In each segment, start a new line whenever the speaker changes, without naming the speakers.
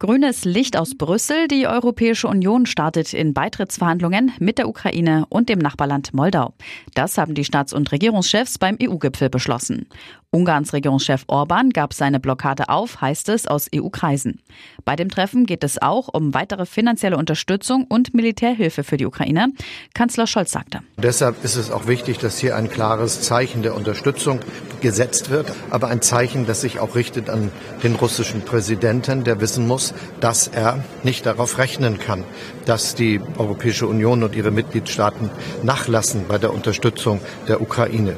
Grünes Licht aus Brüssel. Die Europäische Union startet in Beitrittsverhandlungen mit der Ukraine und dem Nachbarland Moldau. Das haben die Staats- und Regierungschefs beim EU-Gipfel beschlossen. Ungarns Regierungschef Orban gab seine Blockade auf, heißt es aus EU-Kreisen. Bei dem Treffen geht es auch um weitere finanzielle Unterstützung und Militärhilfe für die Ukraine. Kanzler Scholz sagte.
Deshalb ist es auch wichtig, dass hier ein klares Zeichen der Unterstützung gesetzt wird, aber ein Zeichen, das sich auch richtet an den russischen Präsidenten, der wissen muss, dass er nicht darauf rechnen kann, dass die Europäische Union und ihre Mitgliedstaaten nachlassen bei der Unterstützung der Ukraine.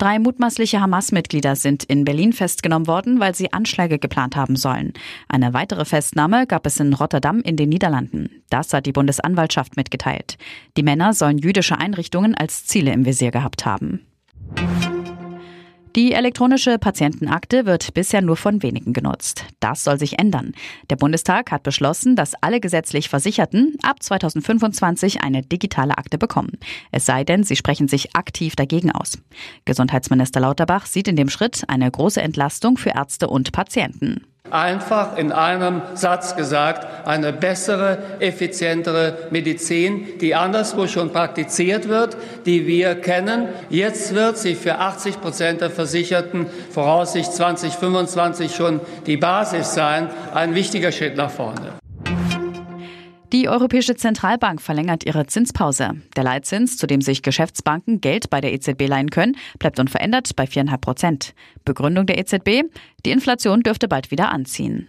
Drei mutmaßliche Hamas-Mitglieder sind in Berlin festgenommen worden, weil sie Anschläge geplant haben sollen. Eine weitere Festnahme gab es in Rotterdam in den Niederlanden. Das hat die Bundesanwaltschaft mitgeteilt. Die Männer sollen jüdische Einrichtungen als Ziele im Visier gehabt haben. Die elektronische Patientenakte wird bisher nur von wenigen genutzt. Das soll sich ändern. Der Bundestag hat beschlossen, dass alle gesetzlich Versicherten ab 2025 eine digitale Akte bekommen. Es sei denn, sie sprechen sich aktiv dagegen aus. Gesundheitsminister Lauterbach sieht in dem Schritt eine große Entlastung für Ärzte und Patienten.
Einfach in einem Satz gesagt, eine bessere, effizientere Medizin, die anderswo schon praktiziert wird, die wir kennen. Jetzt wird sie für 80 Prozent der Versicherten voraussichtlich 2025 schon die Basis sein. Ein wichtiger Schritt nach vorne.
Die Europäische Zentralbank verlängert ihre Zinspause. Der Leitzins, zu dem sich Geschäftsbanken Geld bei der EZB leihen können, bleibt unverändert bei 4,5 Prozent. Begründung der EZB? Die Inflation dürfte bald wieder anziehen.